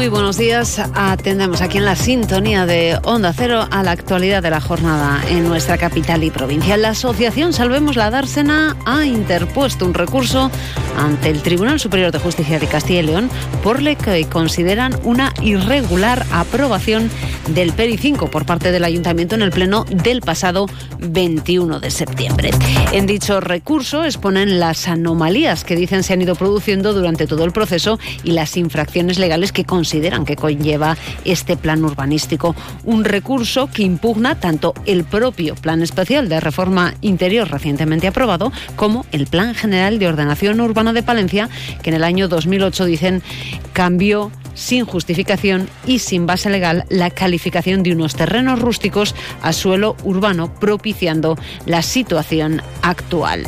Muy buenos días. Atendemos aquí en la sintonía de Onda Cero a la actualidad de la jornada en nuestra capital y provincia. La asociación Salvemos la Dársena ha interpuesto un recurso ante el Tribunal Superior de Justicia de Castilla y León por lo que consideran una irregular aprobación del PERI 5 por parte del Ayuntamiento en el Pleno del pasado 21 de septiembre. En dicho recurso exponen las anomalías que dicen se han ido produciendo durante todo el proceso y las infracciones legales que consideran consideran que conlleva este plan urbanístico. Un recurso que impugna tanto el propio Plan Especial de Reforma Interior recientemente aprobado como el Plan General de Ordenación Urbana de Palencia, que en el año 2008 dicen cambió sin justificación y sin base legal la calificación de unos terrenos rústicos a suelo urbano, propiciando la situación actual.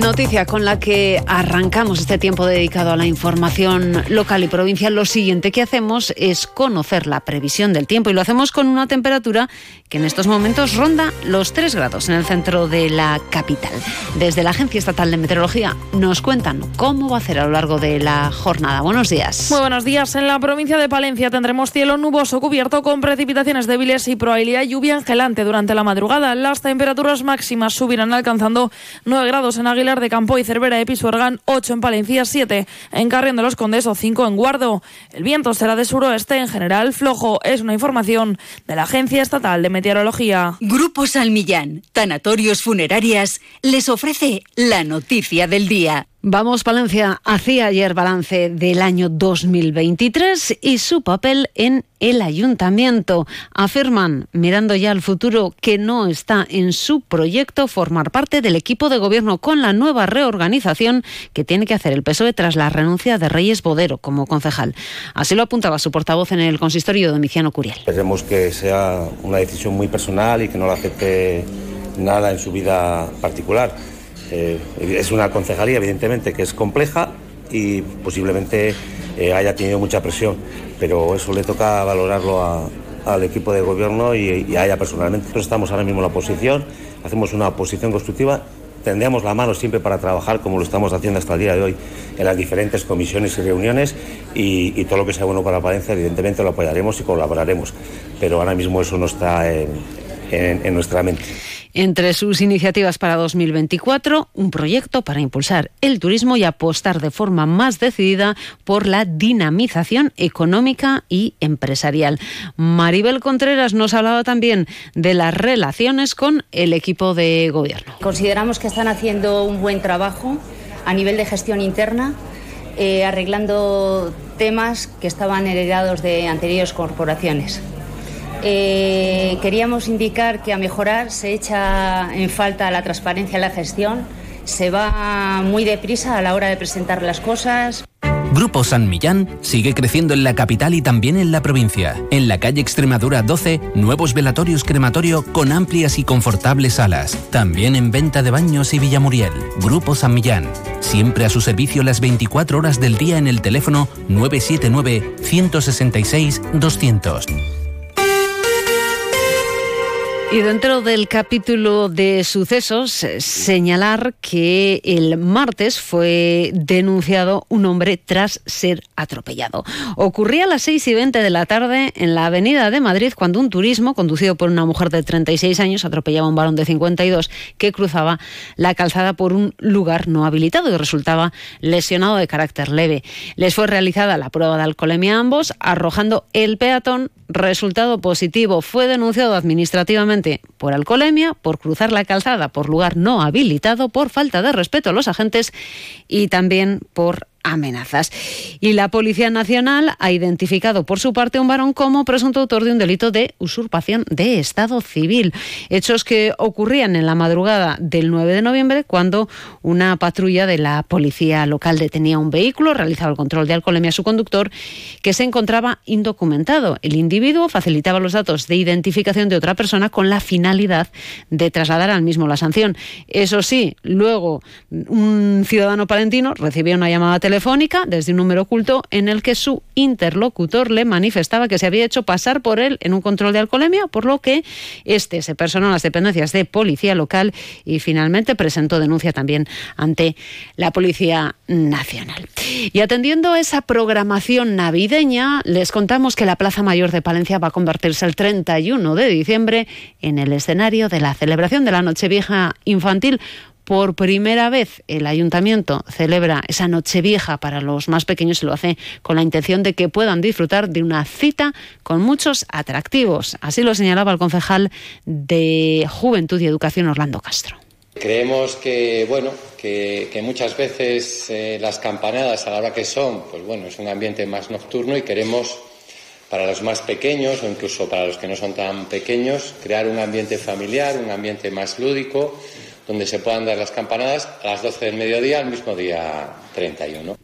Noticia con la que arrancamos este tiempo dedicado a la información local y provincial. Lo siguiente que hacemos es conocer la previsión del tiempo y lo hacemos con una temperatura que en estos momentos ronda los 3 grados en el centro de la capital. Desde la Agencia Estatal de Meteorología nos cuentan cómo va a ser a lo largo de la jornada. Buenos días. Muy buenos días. En la provincia de Palencia tendremos cielo nuboso cubierto con precipitaciones débiles y probabilidad de lluvia angelante durante la madrugada. Las temperaturas máximas subirán alcanzando 9 grados en De Campo y Cervera de Pisuergan, 8 en Palencia, 7 en Carrión de los Condes o 5 en Guardo. El viento será de suroeste en general flojo. Es una información de la Agencia Estatal de Meteorología. Grupo Salmillán, Tanatorios Funerarias, les ofrece la noticia del día. Vamos, Palencia hacía ayer balance del año 2023 y su papel en el ayuntamiento. Afirman, mirando ya al futuro, que no está en su proyecto formar parte del equipo de gobierno con la nueva reorganización que tiene que hacer el PSOE tras la renuncia de Reyes Bodero como concejal. Así lo apuntaba su portavoz en el consistorio Domiciano Curiel. Esperemos que sea una decisión muy personal y que no afecte nada en su vida particular eh, es una concejalía, evidentemente, que es compleja y posiblemente eh, haya tenido mucha presión, pero eso le toca valorarlo al equipo de gobierno y, a ella personalmente. Nosotros estamos ahora mismo en la oposición, hacemos una oposición constructiva, tendríamos la mano siempre para trabajar como lo estamos haciendo hasta el día de hoy en las diferentes comisiones y reuniones y, todo lo que sea bueno para Palencia evidentemente lo apoyaremos y colaboraremos, pero ahora mismo eso no está en nuestra mente. Entre sus iniciativas para 2024, un proyecto para impulsar el turismo y apostar de forma más decidida por la dinamización económica y empresarial. Maribel Contreras nos hablaba también de las relaciones con el equipo de gobierno. Consideramos que están haciendo un buen trabajo a nivel de gestión interna, eh, arreglando temas que estaban heredados de anteriores corporaciones. Eh, queríamos indicar que a mejorar se echa en falta la transparencia en la gestión, se va muy deprisa a la hora de presentar las cosas. Grupo San Millán sigue creciendo en la capital y también en la provincia. En la calle Extremadura 12, nuevos velatorios crematorio con amplias y confortables salas. También en venta de baños y Villamuriel. Grupo San Millán. Siempre a su servicio las 24 horas del día en el teléfono 979 166 200. Y dentro del capítulo de sucesos, eh, señalar que el martes fue denunciado un hombre tras ser atropellado. Ocurría a las 6 y 20 de la tarde en la avenida de Madrid cuando un turismo conducido por una mujer de 36 años atropellaba a un varón de 52 que cruzaba la calzada por un lugar no habilitado y resultaba lesionado de carácter leve. Les fue realizada la prueba de alcoholemia a ambos, arrojando el peatón resultado positivo. Fue denunciado administrativamente por alcoholemia, por cruzar la calzada por lugar no habilitado, por falta de respeto a los agentes y también por amenazas. Y la Policía Nacional ha identificado por su parte un varón como presunto autor de un delito de usurpación de Estado civil. Hechos que ocurrían en la madrugada del 9 de noviembre cuando una patrulla de la policía local detenía un vehículo, realizaba el control de alcoholemia a su conductor, que se encontraba indocumentado. El individuo facilitaba los datos de identificación de otra persona con la finalidad de trasladar al mismo la sanción. Eso sí, luego un ciudadano palentino recibió una llamada telefónica telefónica desde un número oculto en el que su interlocutor le manifestaba que se había hecho pasar por él en un control de alcoholemia, por lo que este se personó en las dependencias de policía local y finalmente presentó denuncia también ante la Policía Nacional. Y atendiendo a esa programación navideña, les contamos que la Plaza Mayor de Palencia va a convertirse el 31 de diciembre en el escenario de la celebración de la Nochevieja infantil por primera vez el ayuntamiento celebra esa Nochevieja para los más pequeños y lo hace con la intención de que puedan disfrutar de una cita con muchos atractivos. Así lo señalaba el concejal de Juventud y Educación Orlando Castro. Creemos que, bueno, que, muchas veces eh, las campanadas a la hora que son, pues bueno, es un ambiente más nocturno y queremos para los más pequeños o incluso para los que no son tan pequeños, crear un ambiente familiar, un ambiente más lúdico, donde se puedan dar las campanadas a las 12 del mediodía, el mismo día 31.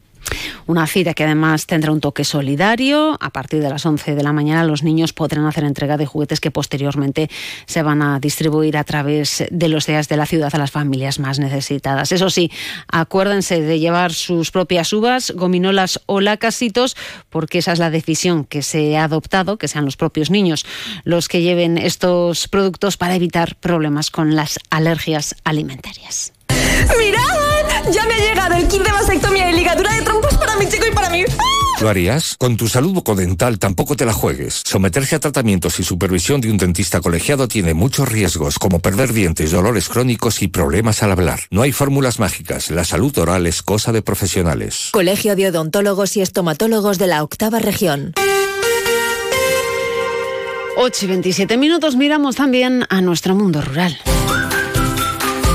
Una cita que además tendrá un toque solidario. A partir de las 11 de la mañana los niños podrán hacer entrega de juguetes que posteriormente se van a distribuir a través de los días de la ciudad a las familias más necesitadas. Eso sí, acuérdense de llevar sus propias uvas, gominolas o lacasitos, porque esa es la decisión que se ha adoptado, que sean los propios niños los que lleven estos productos para evitar problemas con las alergias alimentarias. ¡Mirad! Ya me ha llegado el kit de vasectomía y ligadura de trompos para mi chico y para mí. ¿Lo harías? Con tu salud bucodental tampoco te la juegues. Someterse a tratamientos y supervisión de un dentista colegiado tiene muchos riesgos, como perder dientes, dolores crónicos y problemas al hablar. No hay fórmulas mágicas. La salud oral es cosa de profesionales. Colegio de Odontólogos y Estomatólogos de la Octava Región. 8 y 27 minutos miramos también a nuestro mundo rural.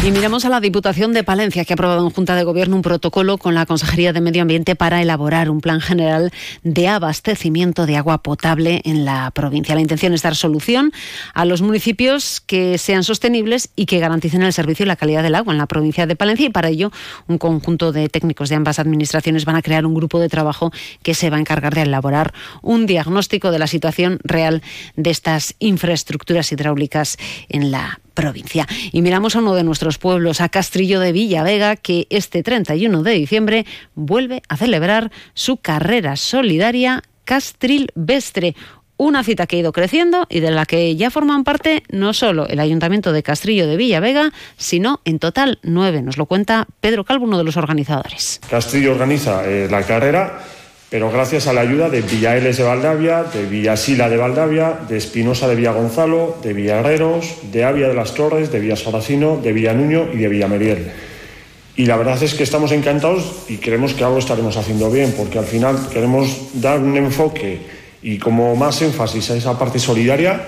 Y miramos a la Diputación de Palencia, que ha aprobado en Junta de Gobierno un protocolo con la Consejería de Medio Ambiente para elaborar un plan general de abastecimiento de agua potable en la provincia. La intención es dar solución a los municipios que sean sostenibles y que garanticen el servicio y la calidad del agua en la provincia de Palencia. Y para ello, un conjunto de técnicos de ambas administraciones van a crear un grupo de trabajo que se va a encargar de elaborar un diagnóstico de la situación real de estas infraestructuras hidráulicas en la provincia. Y miramos a uno de nuestros pueblos, a Castrillo de Villavega, que este 31 de diciembre vuelve a celebrar su carrera solidaria Castril Vestre, una cita que ha ido creciendo y de la que ya forman parte no solo el Ayuntamiento de Castrillo de Villavega, sino en total nueve. Nos lo cuenta Pedro Calvo, uno de los organizadores. Castrillo organiza eh, la carrera pero gracias a la ayuda de Villaeles de Valdavia, de Villasila de Valdavia, de Espinosa de Villagonzalo, de Villaherreros, de Avia de las Torres, de Villasaracino, de Villanuño y de Villameriel. Y la verdad es que estamos encantados y creemos que algo estaremos haciendo bien, porque al final queremos dar un enfoque y como más énfasis a esa parte solidaria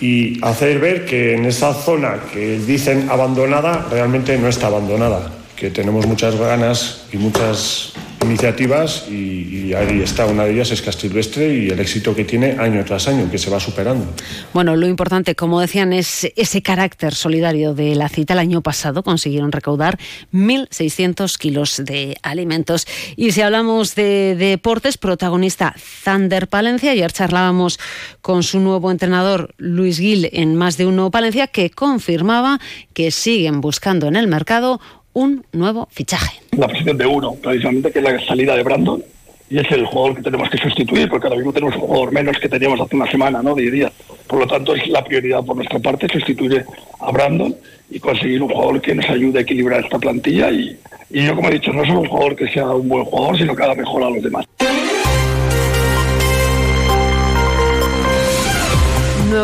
y hacer ver que en esa zona que dicen abandonada realmente no está abandonada, que tenemos muchas ganas y muchas iniciativas y, ahí está, una de ellas es Castilvestre y el éxito que tiene año tras año, que se va superando. Bueno, lo importante, como decían, es ese carácter solidario de la cita. El año pasado consiguieron recaudar 1.600 kilos de alimentos. Y si hablamos de, deportes, protagonista Thunder Palencia, ayer charlábamos con su nuevo entrenador Luis Gil en Más de Uno Palencia, que confirmaba que siguen buscando en el mercado un nuevo fichaje. La posición de uno, precisamente, que es la salida de Brandon, y es el jugador que tenemos que sustituir, porque ahora mismo tenemos un jugador menos que teníamos hace una semana, ¿no? De día. Por lo tanto, es la prioridad por nuestra parte sustituir a Brandon y conseguir un jugador que nos ayude a equilibrar esta plantilla. Y, y yo, como he dicho, no solo un jugador que sea un buen jugador, sino que haga mejor a los demás.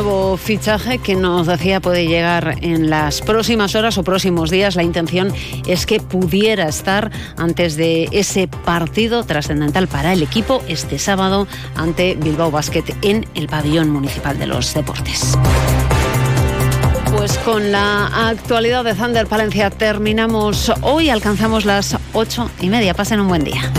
Nuevo fichaje que nos decía puede llegar en las próximas horas o próximos días. La intención es que pudiera estar antes de ese partido trascendental para el equipo este sábado ante Bilbao Basket en el pabellón municipal de los deportes. Pues con la actualidad de Thunder Palencia terminamos hoy, alcanzamos las ocho y media. Pasen un buen día.